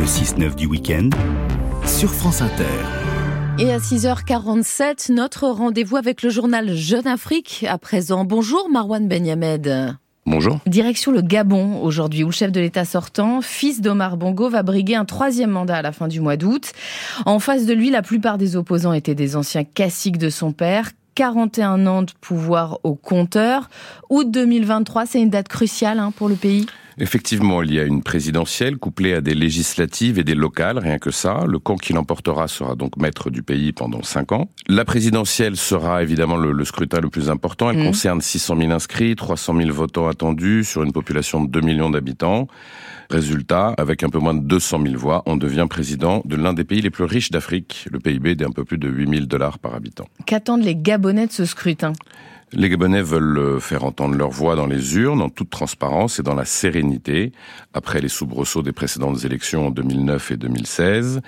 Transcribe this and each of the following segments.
Le 6-9 du week-end sur France Inter. Et à 6h47, notre rendez-vous avec le journal Jeune Afrique. À présent, bonjour Marwan Benyamed. Bonjour. Direction le Gabon aujourd'hui, où le chef de l'État sortant, fils d'Omar Bongo, va briguer un troisième mandat à la fin du mois d'août. En face de lui, la plupart des opposants étaient des anciens caciques de son père. 41 ans de pouvoir au compteur. Août 2023, c'est une date cruciale hein, pour le pays? Effectivement, il y a une présidentielle couplée à des législatives et des locales, rien que ça. Le camp qui l'emportera sera donc maître du pays pendant cinq ans. La présidentielle sera évidemment le, scrutin le plus important. Elle mmh. concerne 600 000 inscrits, 300 000 votants attendus sur une population de 2 millions d'habitants. Résultat, avec un peu moins de 200 000 voix, on devient président de l'un des pays les plus riches d'Afrique. Le PIB d'un peu plus de 8 000 dollars par habitant. Qu'attendent les Gabonais de ce scrutin? Les Gabonais veulent euh, faire entendre leur voix dans les urnes, en toute transparence et dans la sérénité, après les soubresauts des précédentes élections en 2009 et 2016.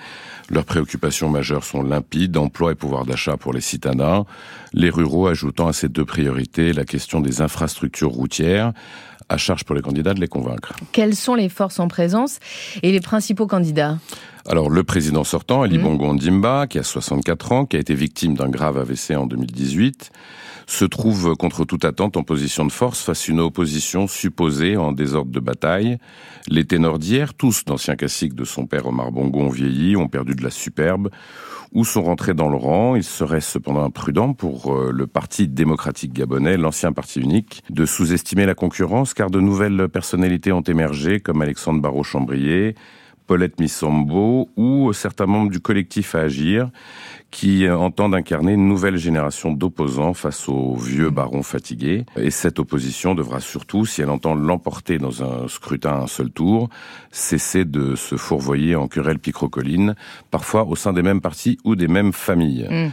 Leurs préoccupations majeures sont limpides, emploi et pouvoir d'achat pour les citadins, les ruraux ajoutant à ces deux priorités la question des infrastructures routières, à charge pour les candidats de les convaincre. Quelles sont les forces en présence et les principaux candidats? Alors le président sortant, Ali mmh. Bongo Ndimba, qui a 64 ans, qui a été victime d'un grave AVC en 2018, se trouve contre toute attente en position de force face à une opposition supposée en désordre de bataille. Les ténors d'hier, tous d'anciens classiques de son père Omar Bongo, ont vieilli, ont perdu de la superbe ou sont rentrés dans le rang. Il serait cependant imprudent pour euh, le Parti démocratique gabonais, l'ancien parti unique, de sous-estimer la concurrence car de nouvelles personnalités ont émergé comme Alexandre Barrault-Chambrier, Paulette Missombo ou certains membres du collectif à agir qui entendent incarner une nouvelle génération d'opposants face aux vieux barons fatigués. Et cette opposition devra surtout, si elle entend l'emporter dans un scrutin à un seul tour, cesser de se fourvoyer en querelle picrocolline, parfois au sein des mêmes partis ou des mêmes familles. Mm.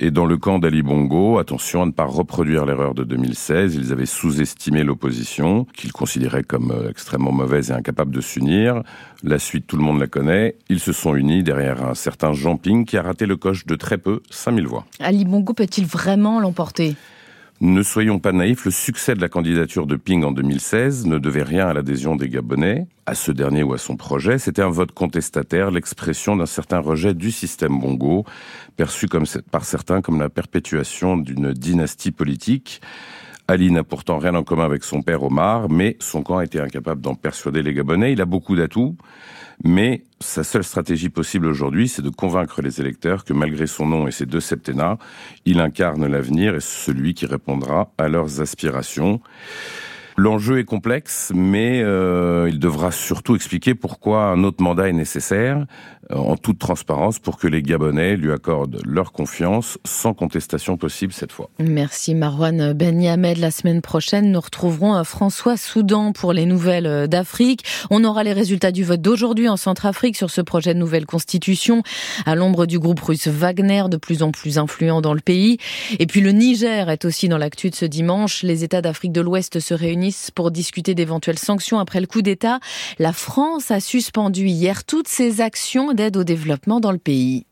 Et dans le camp d'Ali Bongo, attention à ne pas reproduire l'erreur de 2016. Ils avaient sous-estimé l'opposition, qu'ils considéraient comme euh, extrêmement mauvaise et incapable de s'unir. La suite, tout le monde la connaît. Ils se sont unis derrière un certain Jean Ping qui a raté le coche de très peu, 5000 voix. Ali Bongo peut-il vraiment l'emporter? Ne soyons pas naïfs, le succès de la candidature de Ping en 2016 ne devait rien à l'adhésion des Gabonais, à ce dernier ou à son projet. C'était un vote contestataire, l'expression d'un certain rejet du système Bongo, perçu par certains comme la perpétuation d'une dynastie politique. Ali n'a pourtant rien en commun avec son père Omar, mais son camp a été incapable d'en persuader les Gabonais. Il a beaucoup d'atouts, mais sa seule stratégie possible aujourd'hui, c'est de convaincre les électeurs que malgré son nom et ses deux septennats, il incarne l'avenir et celui qui répondra à leurs aspirations. L'enjeu est complexe, mais euh, il devra surtout expliquer pourquoi un autre mandat est nécessaire, euh, en toute transparence, pour que les Gabonais lui accordent leur confiance, sans contestation possible cette fois. Merci Marwan Benyamed. La semaine prochaine, nous retrouverons euh, François Soudan pour les nouvelles d'Afrique. On aura les résultats du vote d'aujourd'hui en Centrafrique sur ce projet de nouvelle constitution, à l'ombre du groupe russe Wagner, de plus en plus influent dans le pays. Et puis le Niger est aussi dans l'actu de ce dimanche. Les États d'Afrique de l'Ouest se pour discuter d'éventuelles sanctions après le coup d'État. La France a suspendu hier toutes ses actions d'aide au développement dans le pays.